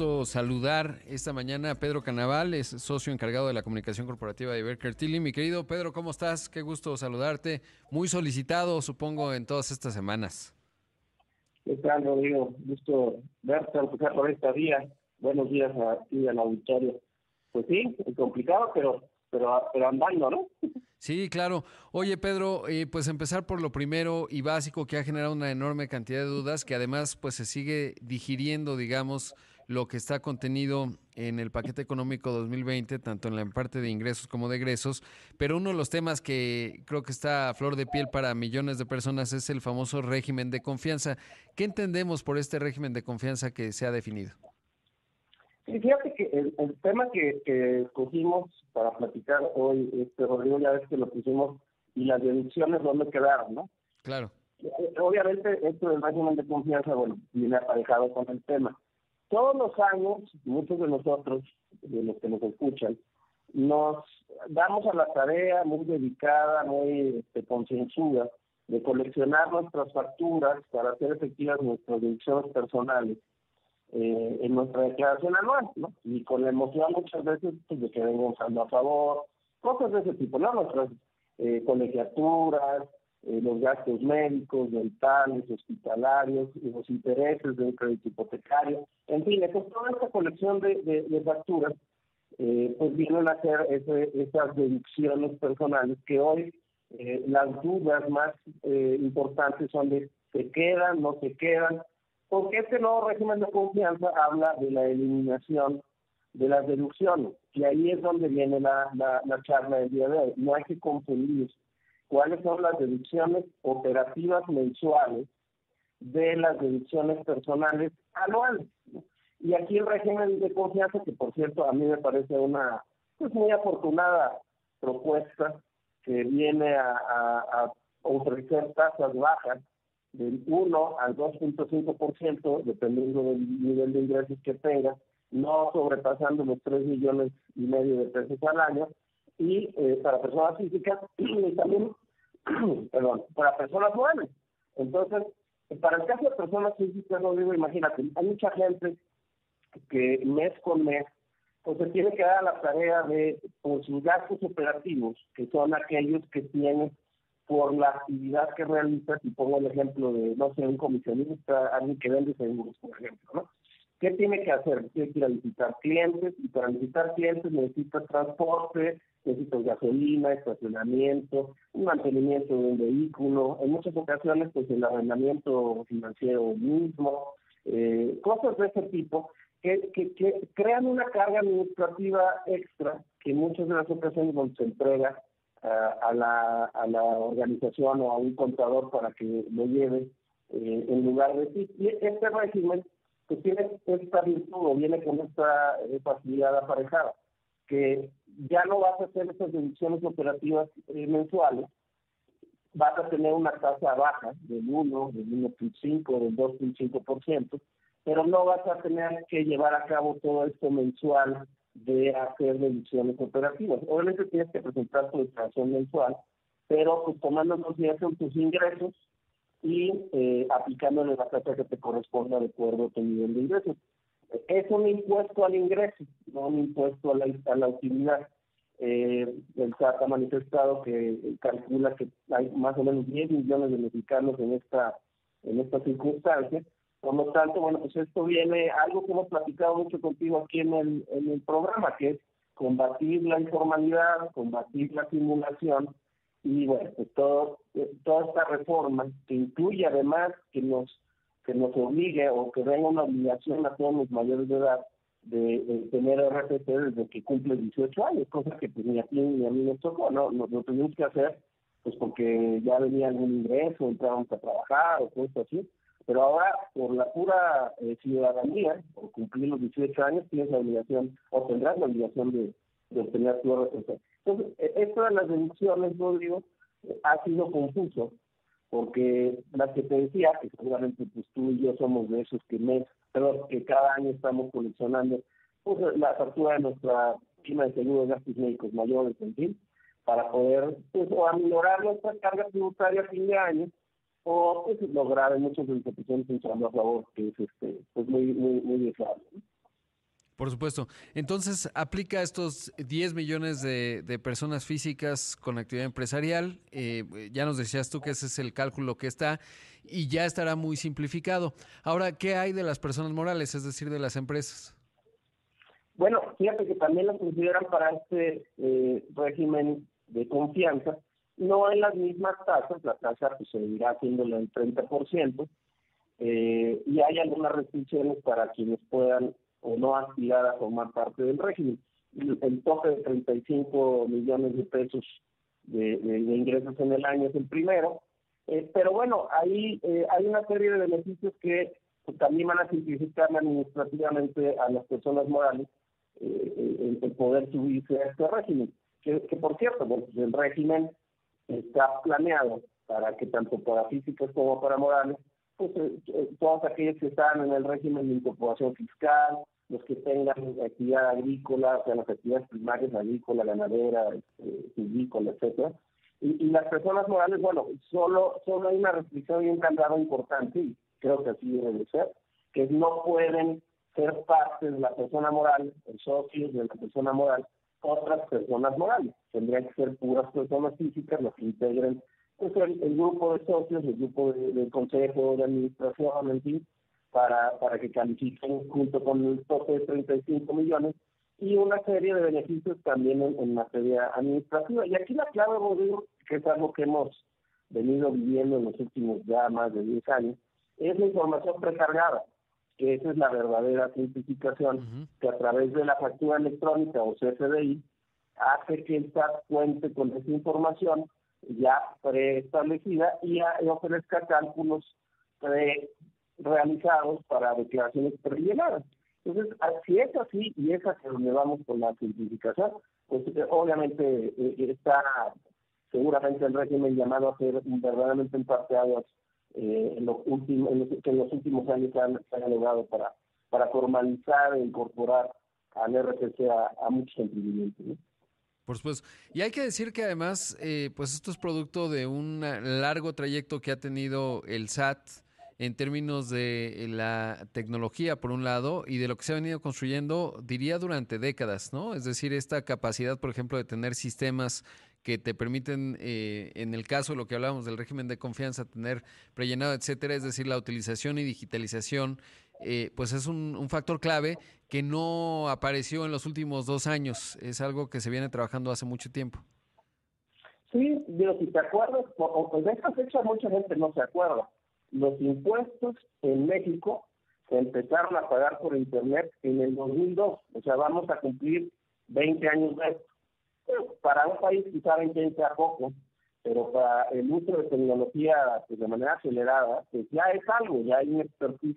gusto saludar esta mañana a Pedro Canaval, es socio encargado de la comunicación corporativa de Berker Tilly. Mi querido Pedro, ¿cómo estás? Qué gusto saludarte. Muy solicitado, supongo, en todas estas semanas. ¿Qué tal, Rodrigo? Gusto verte, empezar por esta día. Buenos días a ti, al auditorio. Pues sí, es complicado, pero, pero, pero andando, ¿no? Sí, claro. Oye, Pedro, eh, pues empezar por lo primero y básico que ha generado una enorme cantidad de dudas, que además pues se sigue digiriendo, digamos, lo que está contenido en el paquete económico 2020, tanto en la parte de ingresos como de egresos, pero uno de los temas que creo que está a flor de piel para millones de personas es el famoso régimen de confianza. ¿Qué entendemos por este régimen de confianza que se ha definido? Sí, fíjate que el, tema que, que escogimos para platicar hoy, este Rodrigo, ya ves que lo pusimos y las deducciones dónde quedaron, ¿no? Claro. Obviamente esto del régimen de confianza, bueno, viene aparejado con el tema. Todos los años, muchos de nosotros, de los que nos escuchan, nos damos a la tarea muy dedicada, muy este, concienzuda, de coleccionar nuestras facturas para hacer efectivas nuestras deducciones personales eh, en nuestra declaración anual, ¿no? Y con la emoción muchas veces pues, de que venga a favor, cosas de ese tipo, ¿no? Nuestras eh, colegiaturas, eh, los gastos médicos, dentales, hospitalarios, los intereses de un crédito hipotecario, en fin, toda esta colección de, de, facturas, eh, pues vienen a ese, esas deducciones personales que hoy eh, las dudas más eh, importantes son de se quedan, no se quedan, porque este nuevo régimen de confianza habla de la eliminación de las deducciones, y ahí es donde viene la, la, charla del día de hoy. No hay que confundir cuáles son las deducciones operativas mensuales de las deducciones personales anuales. Y aquí el régimen de confianza, que por cierto a mí me parece una pues muy afortunada propuesta que viene a, a ofrecer tasas bajas del 1 al 2.5%, dependiendo del nivel de ingresos que tenga, no sobrepasando los 3 millones y medio de pesos al año, y eh, para personas físicas y también, perdón, para personas jóvenes. Entonces, para el caso de personas físicas, no digo, imagínate, hay mucha gente que mes con mes pues se tiene que dar la tarea de, por sus gastos operativos, que son aquellos que tienen por la actividad que realiza, y pongo el ejemplo de, no sé, un comisionista, alguien que vende seguros, por ejemplo, ¿no? ¿Qué tiene que hacer? Tiene que ir a visitar clientes, y para visitar clientes necesita transporte, necesita gasolina, estacionamiento, un mantenimiento de un vehículo, en muchas ocasiones, pues el arrendamiento financiero mismo, eh, cosas de ese tipo, que, que, crean una carga administrativa extra que muchas de las ocasiones se entrega a, la, a la organización o a un contador para que lo lleve eh, en lugar de sí. Y este régimen que tiene esta virtud o viene con esta eh, facilidad aparejada, que ya no vas a hacer esas deducciones operativas eh, mensuales, vas a tener una tasa baja del 1, del 1.5, del 2.5%, pero no vas a tener que llevar a cabo todo esto mensual de hacer deducciones operativas. Obviamente tienes que presentar tu declaración mensual, pero pues tomando en consideración tus ingresos y eh, aplicándole la tasa que te corresponda de acuerdo a tu nivel de ingresos. Es un impuesto al ingreso, no un impuesto a la, a la utilidad. Eh, el SAT ha manifestado que calcula que hay más o menos 10 millones de mexicanos en esta en esta circunstancia por lo tanto, bueno, pues esto viene, algo que hemos platicado mucho contigo aquí en el, en el programa, que es combatir la informalidad, combatir la simulación y bueno, pues todo, toda esta reforma que incluye además que nos que nos obligue o que venga una obligación a todos los mayores de edad de, tener RFC desde que cumple 18 años, cosa que pues ni a ti ni a mí nos tocó, ¿no? Nos lo tuvimos que hacer pues porque ya venía algún ingreso, entrábamos a trabajar o cosas así pero ahora, por la pura eh, ciudadanía, por cumplir los 18 años, tienes la obligación, o tendrás la obligación de, de obtener RFC. Entonces, e, esto de las deducciones, Rodrigo, ha sido confuso, porque la que te decía, que seguramente pues tú y yo somos de esos que mes, pero que cada año estamos coleccionando pues, la factura de nuestra prima de seguro de gastos médicos mayores, en fin, para poder pues, o aminorar nuestra carga tributaria a fin de año o pues, lograr en muchas instituciones un trabajo a favor que es este pues muy muy muy deseable. Por supuesto. Entonces, aplica estos 10 millones de, personas físicas con actividad empresarial. Eh, ya nos decías tú que ese es el cálculo que está y ya estará muy simplificado. Ahora, ¿qué hay de las personas morales, es decir, de las empresas? Bueno, fíjate que también las consideran para este eh, régimen de confianza. No en las mismas tasas, la tasa pues, seguirá haciéndolo el 30%, eh, y hay algunas restricciones para quienes puedan o no aspirar a formar parte del régimen. El, tope de 35 millones de pesos de, ingresos en el año es el primero, eh, pero bueno, ahí eh, hay una serie de beneficios que pues, también van a simplificar administrativamente a las personas morales eh, el, poder subirse a este régimen. Que, por cierto, pues, el régimen está planeado para que tanto para físicos como para morales pues, eh, eh, todos aquellos que están en el régimen de incorporación fiscal, los que tengan actividad agrícola, o sea, las actividades primarias, agrícola, ganadera, eh, etcétera. Y, las personas morales, bueno, solo, solo hay una restricción y un candado importante, y creo que así debe de ser, que no pueden ser parte de la persona moral, socios de la persona moral, otras personas morales. Tendrían que ser puras personas físicas las que integren pues el, grupo de socios, el grupo del consejo de administración, en fin, para, para que califiquen junto con el tope de 35 millones y una serie de beneficios también en, materia administrativa. Y aquí la clave, Rodrigo, que es algo que hemos venido viviendo en los últimos ya más de 10 años, es la información precargada, que esa es la verdadera simplificación, que a través de la factura electrónica o CFDI hace que el SAT cuente con esa información ya preestablecida y, ofrezca cálculos pre-realizados para declaraciones prellenadas. Entonces, si es así y es hacia donde vamos con la simplificación, pues eh, obviamente eh, está seguramente el régimen llamado a ser verdaderamente emparteados eh, en, los últimos, en que los últimos años se han, logrado para, formalizar e incorporar al RCC a, a muchos emprendimientos. ¿no? Por supuesto. Y hay que decir que además, eh, pues esto es producto de un largo trayecto que ha tenido el SAT en términos de la tecnología, por un lado, y de lo que se ha venido construyendo, diría, durante décadas, ¿no? Es decir, esta capacidad, por ejemplo, de tener sistemas que te permiten, eh, en el caso de lo que hablábamos del régimen de confianza, tener prellenado, etcétera, es decir, la utilización y digitalización, eh, pues es un, un, factor clave que no apareció en los últimos dos años. Es algo que se viene trabajando hace mucho tiempo. Sí, digo, si te acuerdas, o, de esta fecha mucha gente no se acuerda. Los impuestos en México se empezaron a pagar por Internet en el 2002. O sea, vamos a cumplir 20 años de esto. para un país quizá 20 años sea poco, pero para el uso de tecnología pues, de manera acelerada, pues ya es algo, ya hay un expertise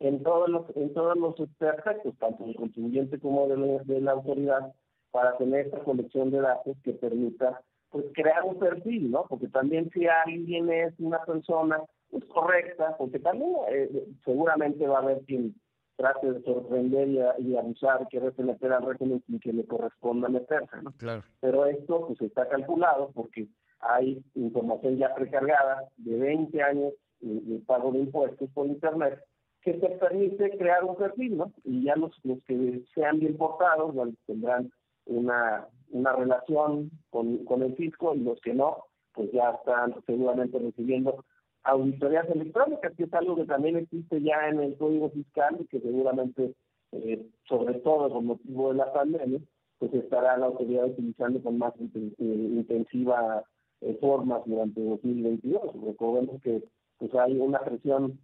en todos los en todos los aspectos, tanto del contribuyente como de la, autoridad, para tener esta colección de datos que permita pues crear un perfil, ¿no? Porque también si alguien es una persona pues, correcta, porque también eh, seguramente va a haber quien trate de sorprender y, abusar, que meter al régimen sin que le corresponda meterse, ¿no? Claro. Pero esto pues está calculado porque hay información ya precargada de 20 años de pago de impuestos por Internet que te permite crear un perfil, ¿no? Y ya los, los que sean bien portados tendrán una, una relación con, con el fisco y los que no, pues ya están seguramente recibiendo auditorías electrónicas, que es algo que también existe ya en el Código Fiscal y que seguramente, eh, sobre todo por motivo de la pandemia, pues estará la autoridad utilizando con más eh, intensiva eh, formas durante 2022. Recordemos que pues hay una presión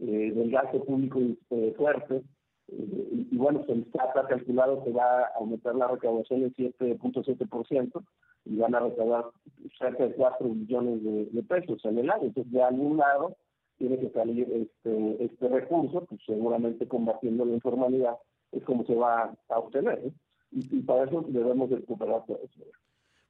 eh, del gasto público eh, fuerte. Eh, y, bueno, se está calculado que va a aumentar la recaudación en 7.7% y van a recaudar cerca de 4 billones de, pesos en el año. Entonces, de algún lado tiene que salir este, este recurso, pues seguramente combatiendo la informalidad es como se va a obtener. Y, para eso debemos recuperar todo eso.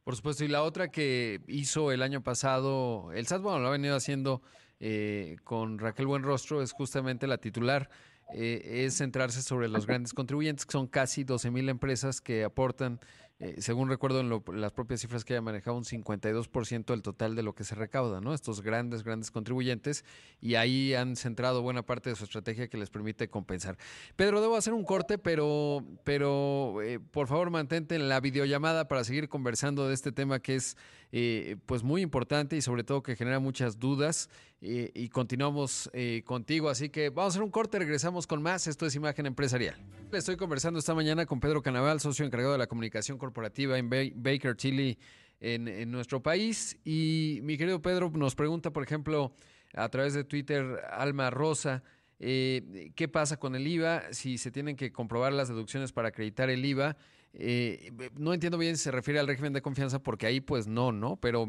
Por supuesto, y la otra que hizo el año pasado, el SAT, bueno, lo ha venido haciendo eh, con Raquel Buenrostro, es justamente la titular, eh, es centrarse sobre los grandes contribuyentes, que son casi 12 mil empresas que aportan eh, según recuerdo en las propias cifras que haya manejado, un 52% del total de lo que se recauda, ¿no? Estos grandes, grandes contribuyentes, y ahí han centrado buena parte de su estrategia que les permite compensar. Pedro, debo hacer un corte, pero, pero eh, por favor mantente en la videollamada para seguir conversando de este tema que es eh, pues muy importante y sobre todo que genera muchas dudas. y continuamos contigo, así que vamos a hacer un corte, regresamos con más. Esto es Imagen Empresarial. Estoy conversando esta mañana con Pedro Canaval, socio encargado de la comunicación corporativa corporativa en Baker Chile en, nuestro país. Y mi querido Pedro nos pregunta, por ejemplo, a través de Twitter, Alma Rosa, eh, ¿qué pasa con el IVA? Si se tienen que comprobar las deducciones para acreditar el IVA. Eh, no entiendo bien si se refiere al régimen de confianza, porque ahí pues no, ¿no? Pero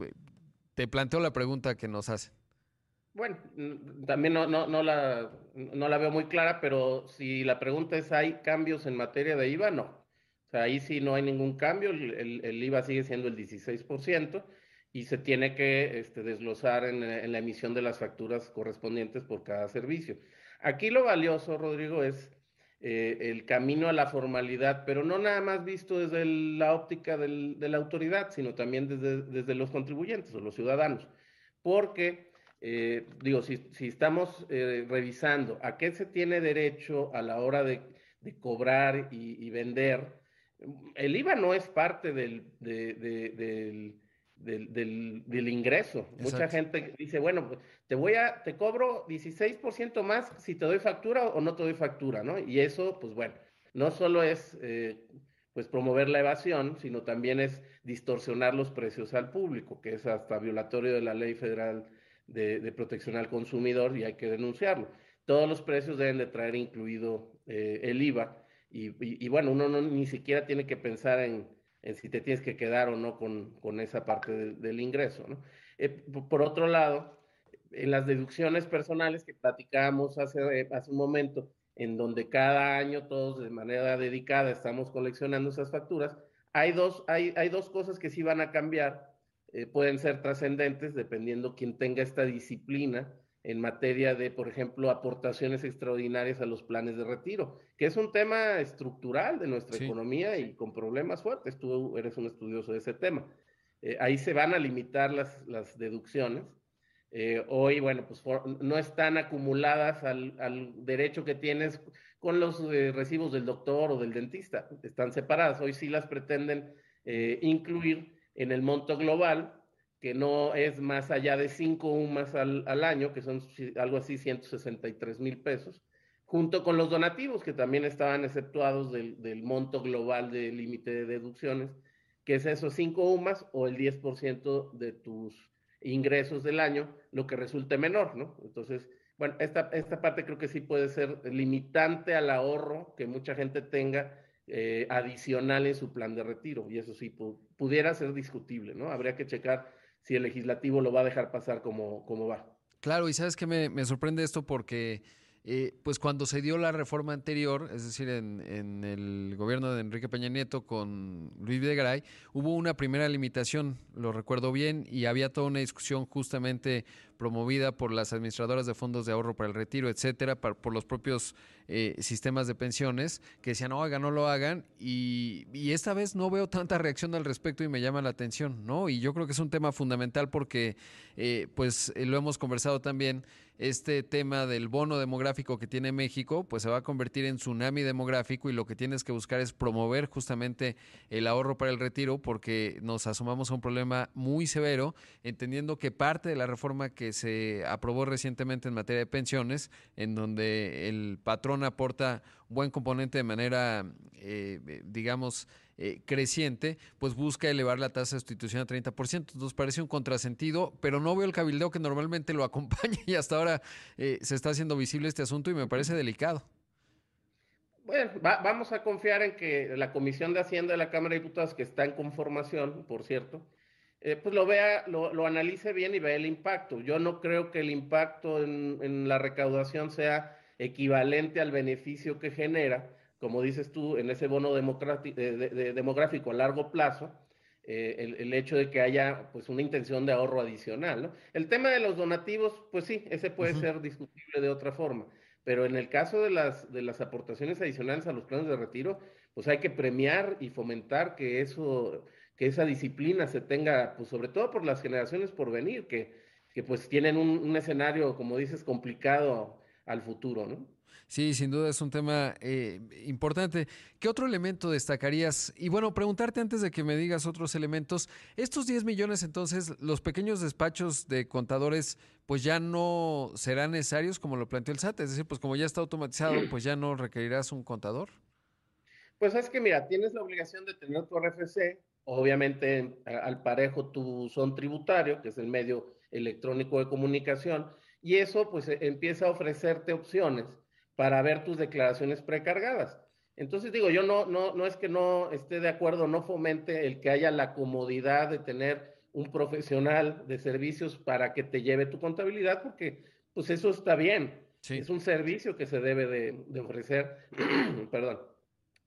eh, te planteo la pregunta que nos hace. Bueno, también no, no, no, la, no la veo muy clara, pero si la pregunta es, ¿hay cambios en materia de IVA? No ahí sí no hay ningún cambio, el, IVA sigue siendo el 16% y se tiene que este, desglosar en, la emisión de las facturas correspondientes por cada servicio. Aquí lo valioso, Rodrigo, es eh, el camino a la formalidad, pero no nada más visto desde la óptica de la autoridad, sino también desde, los contribuyentes o los ciudadanos. Porque, eh, digo, si, estamos eh, revisando a qué se tiene derecho a la hora de, cobrar y vender, el IVA no es parte del, del, del, ingreso. Mucha gente dice, bueno, pues, te voy a, te cobro 16% más si te doy factura o no te doy factura, ¿no? Y eso, pues bueno, no solo es eh, pues promover la evasión, sino también es distorsionar los precios al público, que es hasta violatorio de la ley federal de, protección al consumidor y hay que denunciarlo. Todos los precios deben de traer incluido eh, el IVA y, bueno, uno no, ni siquiera tiene que pensar en, si te tienes que quedar o no con, esa parte del ingreso. Eh, por otro lado, en las deducciones personales que platicábamos hace, hace un momento, en donde cada año todos de manera dedicada estamos coleccionando esas facturas, hay dos, hay, hay dos cosas que sí van a cambiar, eh, pueden ser trascendentes dependiendo quién tenga esta disciplina en materia de, por ejemplo, aportaciones extraordinarias a los planes de retiro, que es un tema estructural de nuestra economía y con problemas fuertes. Tú eres un estudioso de ese tema. Eh, ahí se van a limitar las, las deducciones. Eh, hoy, bueno, pues no están acumuladas al, al, derecho que tienes con los eh, recibos del doctor o del dentista. Están separadas. Hoy sí las pretenden incluir en el monto global que no es más allá de 5 UMAS al, año, que son algo así 163 mil pesos, junto con los donativos que también estaban exceptuados del, del monto global de límite de deducciones, que es esos 5 UMAS o el 10% de tus ingresos del año, lo que resulte menor, ¿no? Entonces, bueno, esta, esta parte creo que sí puede ser limitante al ahorro que mucha gente tenga eh, adicional en su plan de retiro, y eso sí pudiera ser discutible, ¿no? Habría que checar si el legislativo lo va a dejar pasar como, como va. Claro, y sabes que me, me sorprende esto porque eh, pues cuando se dio la reforma anterior, es decir, en, en, el gobierno de Enrique Peña Nieto con Luis Videgaray, hubo una primera limitación, lo recuerdo bien, y había toda una discusión justamente promovida por las administradoras de fondos de ahorro para el retiro, etcétera, por los propios eh, sistemas de pensiones, que decían, hagan, no lo hagan, y, esta vez no veo tanta reacción al respecto y me llama la atención, ¿no? Y yo creo que es un tema fundamental porque, eh, pues, lo hemos conversado también, este tema del bono demográfico que tiene México, pues se va a convertir en tsunami demográfico y lo que tienes que buscar es promover justamente el ahorro para el retiro porque nos asomamos a un problema muy severo, entendiendo que parte de la reforma que se aprobó recientemente en materia de pensiones, en donde el patrón aporta buen componente de manera, eh, digamos, eh, creciente, pues busca elevar la tasa de sustitución a 30%. Entonces parece un contrasentido, pero no veo el cabildeo que normalmente lo acompaña y hasta ahora eh, se está haciendo visible este asunto y me parece delicado. Bueno, vamos a confiar en que la Comisión de Hacienda de la Cámara de Diputados, que está en conformación, por cierto, eh, pues lo vea, lo, analice bien y vea el impacto. Yo no creo que el impacto en, en la recaudación sea equivalente al beneficio que genera, como dices tú, en ese bono demográfico a largo plazo, eh, el, hecho de que haya pues una intención de ahorro adicional. El tema de los donativos, pues sí, ese puede ser discutible de otra forma, pero en el caso de las, de las aportaciones adicionales a los planes de retiro, pues hay que premiar y fomentar que eso, que esa disciplina se tenga, pues sobre todo por las generaciones por venir, que, que pues tienen un, un escenario, como dices, complicado al futuro, ¿no? Sí, sin duda es un tema eh, importante. ¿Qué otro elemento destacarías? Y bueno, preguntarte antes de que me digas otros elementos, estos 10 millones entonces, los pequeños despachos de contadores, pues ya no serán necesarios como lo planteó el SAT, es decir, pues como ya está automatizado, pues ya no requerirás un contador. Pues es que mira, tienes la obligación de tener tu RFC, obviamente al parejo tu son tributario, que es el medio electrónico de comunicación, y eso pues e, empieza a ofrecerte opciones para ver tus declaraciones precargadas. Entonces digo, yo no, no, no es que no esté de acuerdo, no fomente el que haya la comodidad de tener un profesional de servicios para que te lleve tu contabilidad, porque pues eso está bien. Es un servicio que se debe de, de ofrecer, perdón,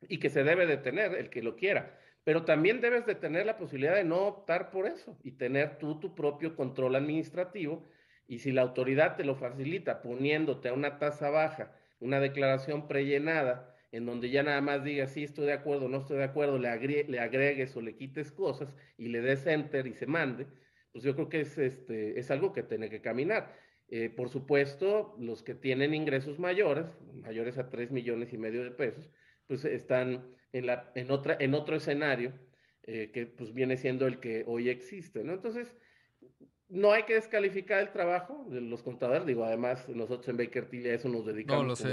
y que se debe de tener el que lo quiera. Pero también debes de tener la posibilidad de no optar por eso y tener tú tu propio control administrativo. Y si la autoridad te lo facilita poniéndote a una tasa baja, una declaración prellenada en donde ya nada más digas, sí, estoy de acuerdo, no estoy de acuerdo, le, agregues o le quites cosas y le des enter y se mande, pues yo creo que es, este, es algo que tiene que caminar. Eh, por supuesto, los que tienen ingresos mayores, mayores a 3 millones y medio de pesos, pues están en, la, en, otra, en otro escenario eh, que pues viene siendo el que hoy existe, ¿no? Entonces, no hay que descalificar el trabajo de los contadores, digo, además nosotros en Baker Tilly a eso nos dedicamos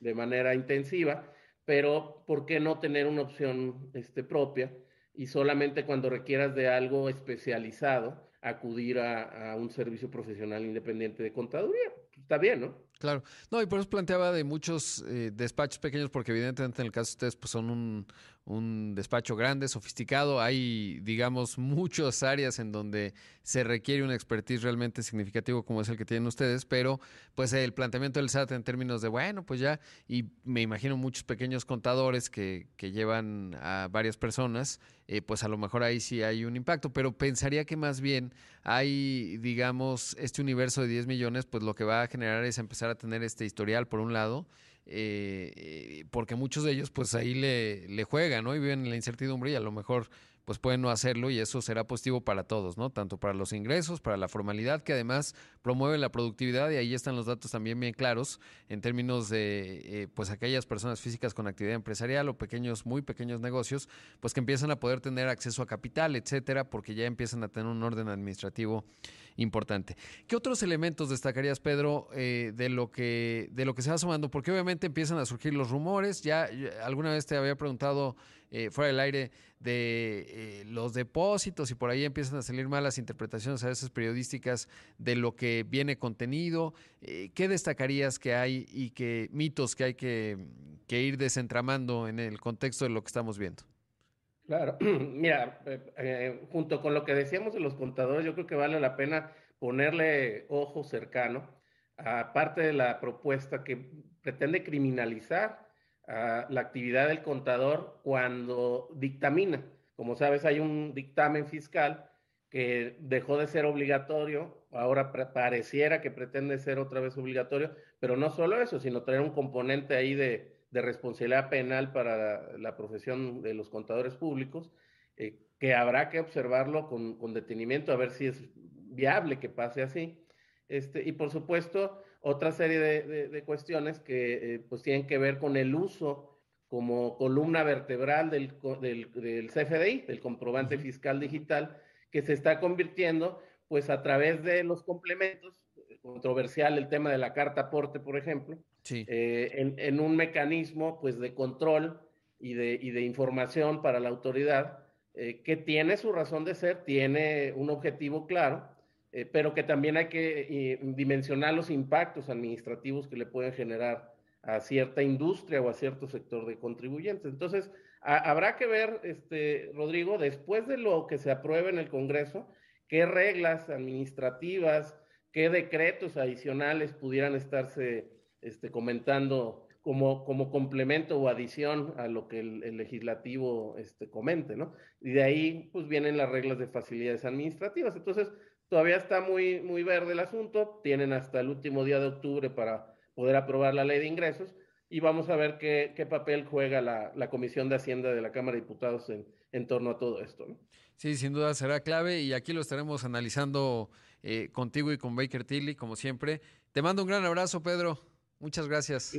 De, manera intensiva, pero ¿por qué no tener una opción este, propia y solamente cuando requieras de algo especializado acudir a, a un servicio profesional independiente de contaduría? Está bien, ¿no? Claro, no, y por eso planteaba de muchos eh, despachos pequeños, porque evidentemente en el caso de ustedes pues son un, un despacho grande, sofisticado. Hay, digamos, muchas áreas en donde se requiere un expertise realmente significativo como es el que tienen ustedes, pero pues el planteamiento del SAT en términos de, bueno, pues ya, y me imagino muchos pequeños contadores que, que llevan a varias personas, eh, pues a lo mejor ahí sí hay un impacto, pero pensaría que más bien hay, digamos, este universo de 10 millones, pues lo que va a generar es empezar a tener este historial por un lado eh, porque muchos de ellos pues ahí le, le juegan, ¿no? Y viven en la incertidumbre y a lo mejor pues pueden no hacerlo y eso será positivo para todos, ¿no? Tanto para los ingresos, para la formalidad, que además promueve la productividad y ahí están los datos también bien claros en términos de, eh, pues aquellas personas físicas con actividad empresarial o pequeños, muy pequeños negocios, pues que empiezan a poder tener acceso a capital, etcétera, porque ya empiezan a tener un orden administrativo importante. ¿Qué otros elementos destacarías, Pedro, eh, de, lo que, de lo que se va sumando? Porque obviamente empiezan a surgir los rumores. Ya, alguna vez te había preguntado eh, fuera del aire de eh, los depósitos y por ahí empiezan a salir malas interpretaciones a veces periodísticas de lo que viene contenido. ¿Qué destacarías que hay y qué mitos que hay que, que ir desentramando en el contexto de lo que estamos viendo? Claro, mira, eh, eh, junto con lo que decíamos de los contadores, yo creo que vale la pena ponerle ojo cercano a parte de la propuesta que pretende criminalizar la actividad del contador cuando dictamina. Como sabes, hay un dictamen fiscal que dejó de ser obligatorio, ahora pareciera que pretende ser otra vez obligatorio, pero no solo eso, sino tener un componente ahí de, de responsabilidad penal para la, profesión de los contadores públicos, eh, que habrá que observarlo con, detenimiento a ver si es viable que pase así. Este, y por supuesto, otra serie de, cuestiones que eh, pues tienen que ver con el uso como columna vertebral del, del, del CFDI, del comprobante fiscal digital, que se está convirtiendo pues a través de los complementos controversial el tema de la carta aporte, por ejemplo, eh, en, un mecanismo pues, de control y de, y de información para la autoridad eh, que tiene su razón de ser, tiene un objetivo claro, eh, pero que también hay que dimensionar los impactos administrativos que le pueden generar a cierta industria o a cierto sector de contribuyentes. Entonces, habrá que ver, este, Rodrigo, después de lo que se apruebe en el Congreso, qué reglas administrativas, qué decretos adicionales pudieran estarse este, comentando como, como complemento o adición a lo que el, legislativo este, comente, ¿no? Y de ahí, pues vienen las reglas de facilidades administrativas. Entonces, todavía está muy, muy verde el asunto, tienen hasta el último día de octubre para, poder aprobar la ley de ingresos y vamos a ver qué, papel juega la, Comisión de Hacienda de la Cámara de Diputados en, en torno a todo esto. ¿no? Sí, sin duda será clave y aquí lo estaremos analizando eh, contigo y con Baker Tilly, como siempre. Te mando un gran abrazo, Pedro. Muchas gracias.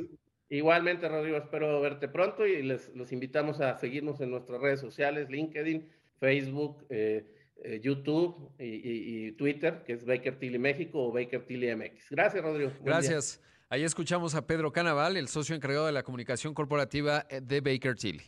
Igualmente, Rodrigo, espero verte pronto y les los invitamos a seguirnos en nuestras redes sociales, LinkedIn, Facebook, eh, eh, YouTube y, y, y, Twitter, que es Baker Tilly México o Baker Tilly MX. Gracias, Rodrigo. Gracias. Ahí escuchamos a Pedro Canaval, el socio encargado de la comunicación corporativa de Baker Tilly.